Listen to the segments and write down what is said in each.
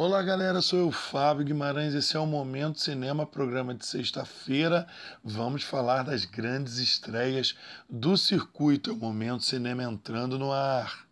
Olá galera, sou eu, Fábio Guimarães. Esse é o Momento Cinema, programa de sexta-feira. Vamos falar das grandes estreias do circuito. É o Momento Cinema entrando no ar.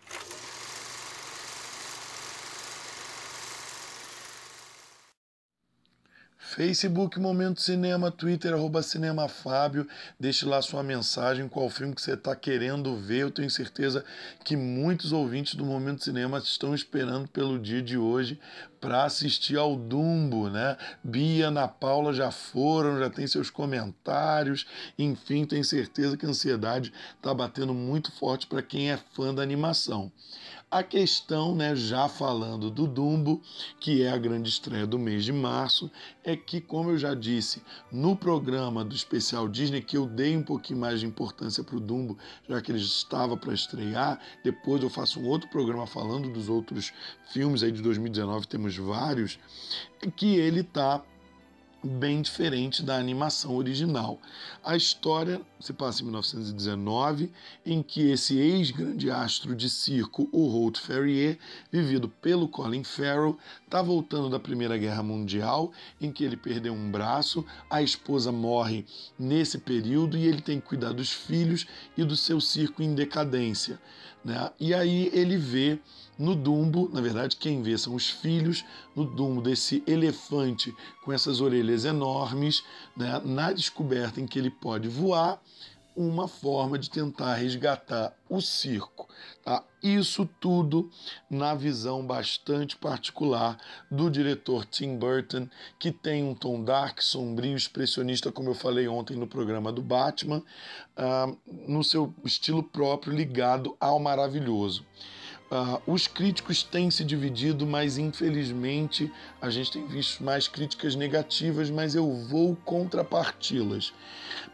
Facebook Momento Cinema, Twitter arroba Cinema Fábio. Deixe lá sua mensagem, qual filme que você está querendo ver. Eu tenho certeza que muitos ouvintes do Momento Cinema estão esperando pelo dia de hoje para assistir ao Dumbo, né? Bia, Ana Paula já foram, já tem seus comentários. Enfim, tenho certeza que a ansiedade está batendo muito forte para quem é fã da animação. A questão, né, já falando do Dumbo, que é a grande estreia do mês de março, é que, como eu já disse no programa do especial Disney, que eu dei um pouquinho mais de importância para o Dumbo, já que ele estava para estrear, depois eu faço um outro programa falando dos outros filmes aí de 2019, temos vários, que ele está bem diferente da animação original. A história se passa em 1919, em que esse ex-grande astro de circo, o Holt Ferrier, vivido pelo Colin Farrell, está voltando da Primeira Guerra Mundial, em que ele perdeu um braço, a esposa morre nesse período e ele tem que cuidar dos filhos e do seu circo em decadência. Né? E aí ele vê no Dumbo, na verdade, quem vê são os filhos no Dumbo desse elefante com essas orelhas enormes, né, na descoberta em que ele pode voar, uma forma de tentar resgatar o circo. Tá? Isso tudo na visão bastante particular do diretor Tim Burton, que tem um tom dark, sombrio, expressionista, como eu falei ontem no programa do Batman, uh, no seu estilo próprio ligado ao maravilhoso. Uh, os críticos têm se dividido, mas infelizmente a gente tem visto mais críticas negativas, mas eu vou contraparti-las.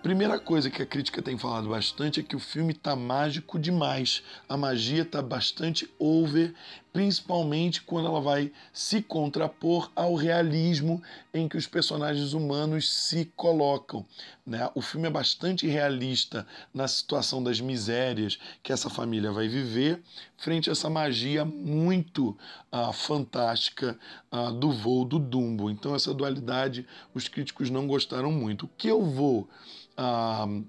Primeira coisa que a crítica tem falado bastante é que o filme está mágico demais. A magia está bastante over, principalmente quando ela vai se contrapor ao realismo em que os personagens humanos se colocam. Né? O filme é bastante realista na situação das misérias que essa família vai viver frente a essa magia muito uh, fantástica uh, do voo do Dumbo. Então, essa dualidade os críticos não gostaram muito. O que eu vou. Uh,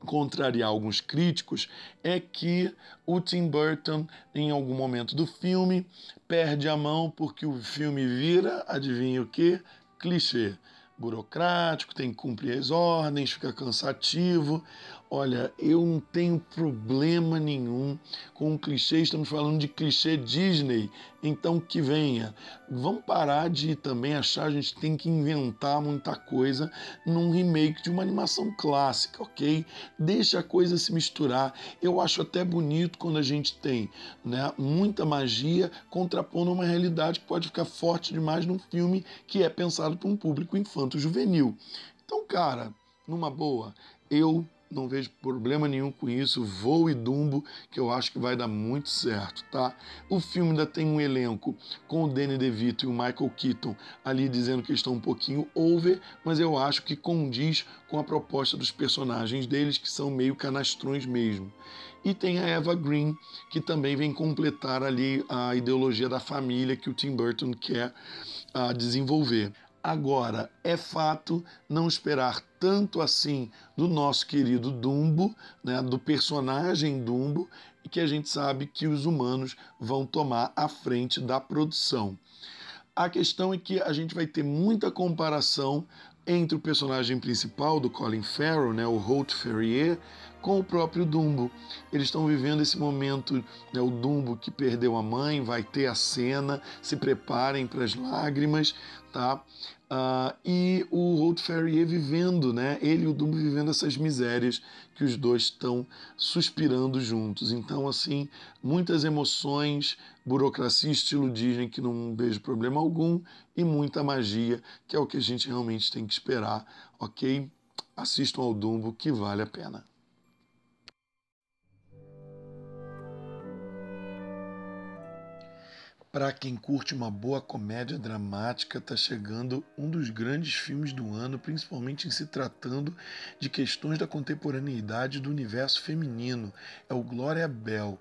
contrariar alguns críticos é que o Tim Burton, em algum momento do filme, perde a mão porque o filme vira, adivinha o que? Clichê burocrático, tem que cumprir as ordens, fica cansativo. Olha, eu não tenho problema nenhum com o clichê, estamos falando de clichê Disney, então que venha. Vamos parar de também achar a gente tem que inventar muita coisa num remake de uma animação clássica, ok? Deixa a coisa se misturar. Eu acho até bonito quando a gente tem né, muita magia contrapondo uma realidade que pode ficar forte demais num filme que é pensado para um público infanto-juvenil. Então, cara, numa boa, eu não vejo problema nenhum com isso. Voo e Dumbo, que eu acho que vai dar muito certo, tá? O filme ainda tem um elenco com o Danny DeVito e o Michael Keaton ali dizendo que estão um pouquinho over, mas eu acho que condiz com a proposta dos personagens deles, que são meio canastrões mesmo. E tem a Eva Green, que também vem completar ali a ideologia da família que o Tim Burton quer uh, desenvolver. Agora, é fato não esperar tanto assim do nosso querido Dumbo, né, do personagem Dumbo, que a gente sabe que os humanos vão tomar a frente da produção. A questão é que a gente vai ter muita comparação entre o personagem principal do Colin Farrell, né, o Holt Ferrier, com o próprio Dumbo. Eles estão vivendo esse momento, né, o Dumbo que perdeu a mãe, vai ter a cena, se preparem para as lágrimas, tá? Uh, e o Holt Ferrier vivendo, né? Ele e o Dumbo vivendo essas misérias que os dois estão suspirando juntos. Então, assim, muitas emoções, burocracia estilo Disney que não vejo problema algum e muita magia, que é o que a gente realmente tem que esperar, ok? Assistam ao Dumbo que vale a pena. Para quem curte uma boa comédia dramática, está chegando um dos grandes filmes do ano, principalmente em se tratando de questões da contemporaneidade do universo feminino. É o Glória Bell.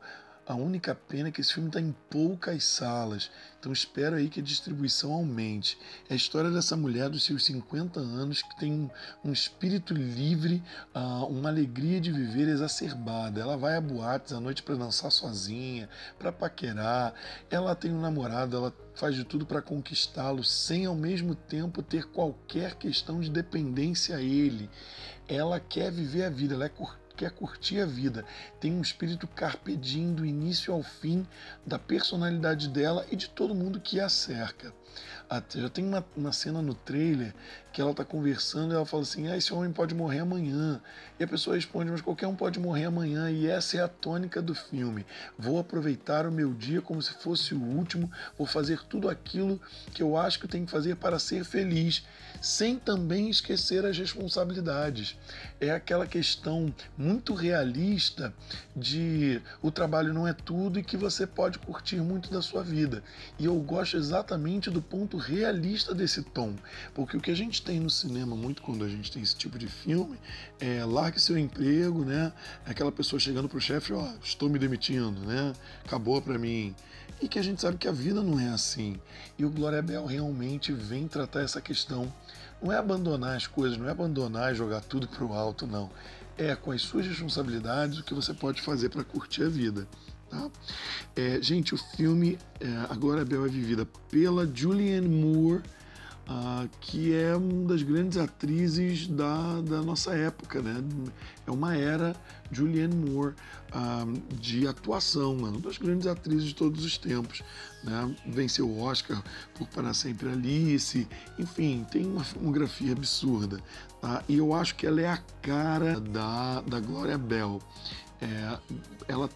A única pena é que esse filme está em poucas salas, então espero aí que a distribuição aumente. É a história dessa mulher dos seus 50 anos que tem um espírito livre, uh, uma alegria de viver exacerbada. Ela vai a boates à noite para dançar sozinha, para paquerar. Ela tem um namorado, ela faz de tudo para conquistá-lo, sem ao mesmo tempo ter qualquer questão de dependência a ele. Ela quer viver a vida, ela é quer curtir a vida, tem um espírito carpe diem do início ao fim da personalidade dela e de todo mundo que a cerca. Já tem uma, uma cena no trailer que ela está conversando e ela fala assim: ah, esse homem pode morrer amanhã. E a pessoa responde: mas qualquer um pode morrer amanhã. E essa é a tônica do filme. Vou aproveitar o meu dia como se fosse o último, vou fazer tudo aquilo que eu acho que tenho que fazer para ser feliz, sem também esquecer as responsabilidades. É aquela questão muito realista de o trabalho não é tudo e que você pode curtir muito da sua vida. E eu gosto exatamente do ponto realista desse tom, porque o que a gente tem no cinema muito quando a gente tem esse tipo de filme é largue seu emprego, né? Aquela pessoa chegando pro chefe, ó, oh, estou me demitindo, né? Acabou para mim. E que a gente sabe que a vida não é assim. E o Glória Bell realmente vem tratar essa questão. Não é abandonar as coisas, não é abandonar e jogar tudo pro alto, não. É com as suas responsabilidades o que você pode fazer para curtir a vida. Tá? É, gente, o filme é, Agora a Bel é vivida pela Julianne Moore, uh, que é uma das grandes atrizes da, da nossa época, né? É uma era Julianne Moore uh, de atuação, uma das grandes atrizes de todos os tempos. Né? Venceu o Oscar por Para Sempre Alice, enfim, tem uma filmografia absurda. Tá? E eu acho que ela é a cara da, da Glória Bell. É, ela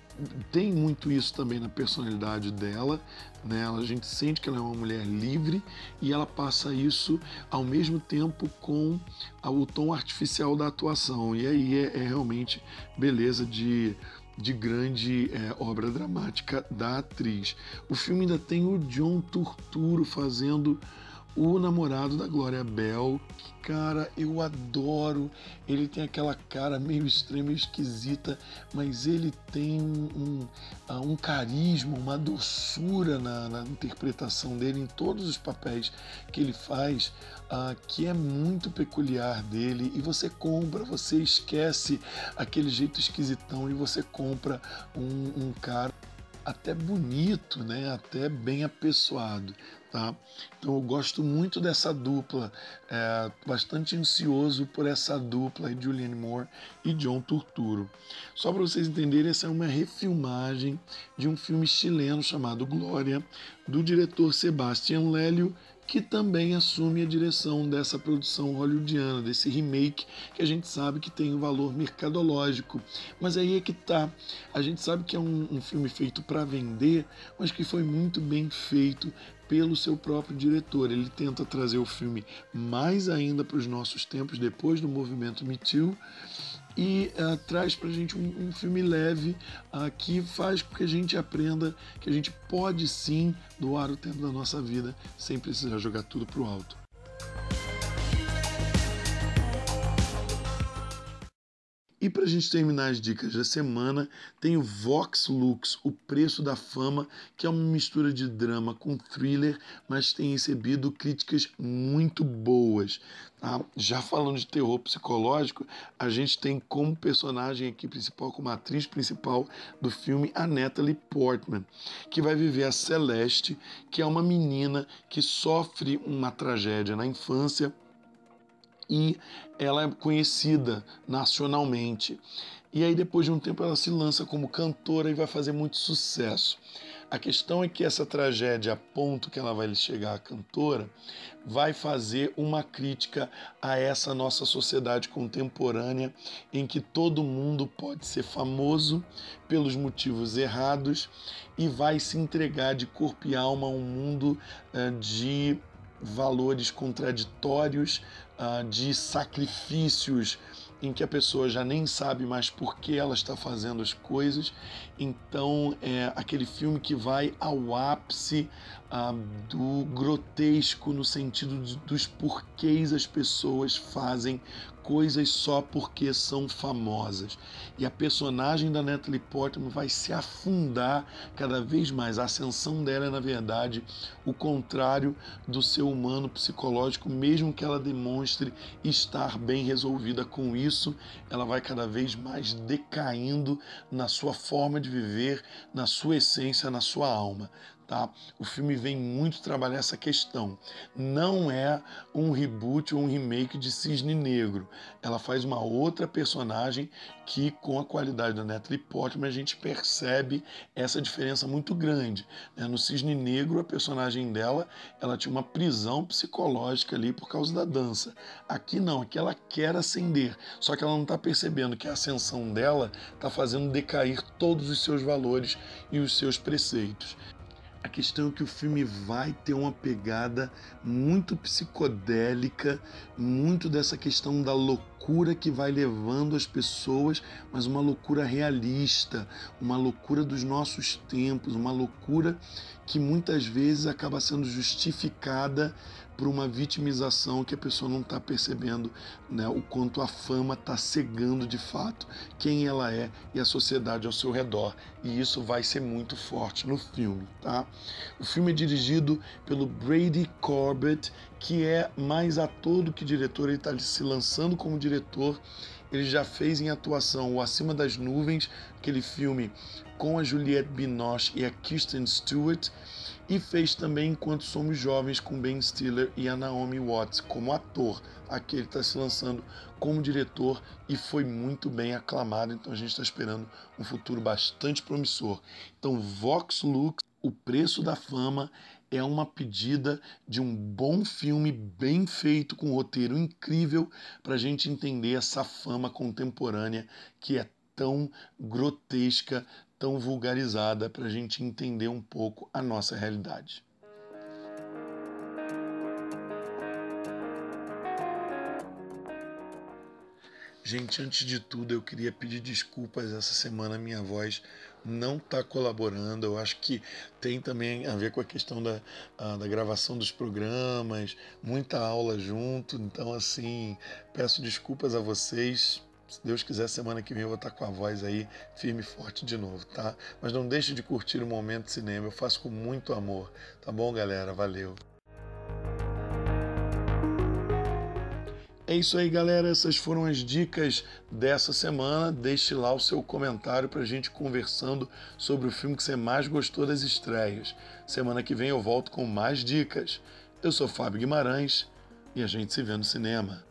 tem muito isso também na personalidade dela, né? A gente sente que ela é uma mulher livre e ela passa isso ao mesmo tempo com o tom artificial da atuação. E aí é, é realmente beleza de, de grande é, obra dramática da atriz. O filme ainda tem o John Turturro fazendo o namorado da Glória Bell, que, cara, eu adoro. Ele tem aquela cara meio extrema, esquisita, mas ele tem um, um, ah, um carisma, uma doçura na, na, interpretação dele, em todos os papéis que ele faz, uh, que é muito peculiar dele. E você compra, você esquece aquele jeito esquisitão e você compra um, um cara até bonito, né? até bem apessoado. Tá? Então eu gosto muito dessa dupla, é, bastante ansioso por essa dupla, Julianne Moore e John Turturro. Só para vocês entenderem, essa é uma refilmagem de um filme chileno chamado Glória, do diretor Sebastian Lélio que também assume a direção dessa produção hollywoodiana, desse remake que a gente sabe que tem um valor mercadológico. Mas aí é que tá. A gente sabe que é um, um filme feito para vender, mas que foi muito bem feito pelo seu próprio diretor. Ele tenta trazer o filme mais ainda para os nossos tempos, depois do movimento Me Too, e uh, traz para a gente um, um, filme leve uh, que faz com que a gente aprenda que a gente pode sim doar o tempo da nossa vida sem precisar jogar tudo para o alto. E para a gente terminar as dicas da semana, tem o Vox Lux, O Preço da Fama, que é uma mistura de drama com thriller, mas tem recebido críticas muito boas. Tá? Já falando de terror psicológico, a gente tem como personagem aqui principal, como atriz principal do filme, a Natalie Portman, que vai viver a Celeste, que é uma menina que sofre uma tragédia na infância e ela é conhecida nacionalmente. E aí, depois de um tempo, ela se lança como cantora e vai fazer muito sucesso. A questão é que essa tragédia, a ponto que ela vai chegar a cantora, vai fazer uma crítica a essa nossa sociedade contemporânea em que todo mundo pode ser famoso pelos motivos errados e vai se entregar de corpo e alma a um mundo eh, de valores contraditórios, uh, de sacrifícios em que a pessoa já nem sabe mais por que ela está fazendo as coisas. Então, é aquele filme que vai ao ápice ah, do grotesco no sentido dos porquês as pessoas fazem coisas só porque são famosas. E a personagem da Natalie Portman vai se afundar cada vez mais. A ascensão dela é, na verdade, o contrário do seu humano psicológico, mesmo que ela demonstre estar bem resolvida com isso, ela vai cada vez mais decaindo na sua forma de viver, na sua essência, na sua alma. Tá? O filme vem muito trabalhar essa questão. Não é um reboot ou um remake de Cisne Negro. Ela faz uma outra personagem que, com a qualidade da Natalie Portman, a gente percebe essa diferença muito grande. Né? No Cisne Negro, a personagem dela, ela tinha uma prisão psicológica ali por causa da dança. Aqui não, aqui ela quer ascender, só que ela não está percebendo que a ascensão dela está fazendo decair todos os seus valores e os seus preceitos. A questão é que o filme vai ter uma pegada muito psicodélica, muito dessa questão da loucura que vai levando as pessoas, mas uma loucura realista, uma loucura dos nossos tempos, uma loucura que muitas vezes acaba sendo justificada por uma vitimização que a pessoa não está percebendo né, o quanto a fama está cegando de fato quem ela é e a sociedade ao seu redor. E isso vai ser muito forte no filme. Tá? O filme é dirigido pelo Brady Corbett, que é mais ator do que diretor, ele está se lançando como diretor. Ele já fez em atuação o Acima das Nuvens, aquele filme com a Juliette Binoche e a Kirsten Stewart e fez também Enquanto Somos Jovens com Ben Stiller e a Naomi Watts como ator. Aqui ele está se lançando como diretor e foi muito bem aclamado, então a gente está esperando um futuro bastante promissor. Então, Vox Lux, O Preço da Fama, é uma pedida de um bom filme bem feito, com um roteiro incrível, para a gente entender essa fama contemporânea que é tão grotesca, tão vulgarizada para a gente entender um pouco a nossa realidade. Gente, antes de tudo, eu queria pedir desculpas. Essa semana minha voz não está colaborando. Eu acho que tem também a ver com a questão da, a, da gravação dos programas, muita aula junto. Então, assim, peço desculpas a vocês se Deus quiser, semana que vem eu vou estar com a voz aí firme e forte de novo, tá? Mas não deixe de curtir o momento de cinema, eu faço com muito amor, tá bom, galera? Valeu! É isso aí, galera. Essas foram as dicas dessa semana. Deixe lá o seu comentário para a gente conversando sobre o filme que você mais gostou das estreias. Semana que vem eu volto com mais dicas. Eu sou Fábio Guimarães e a gente se vê no cinema.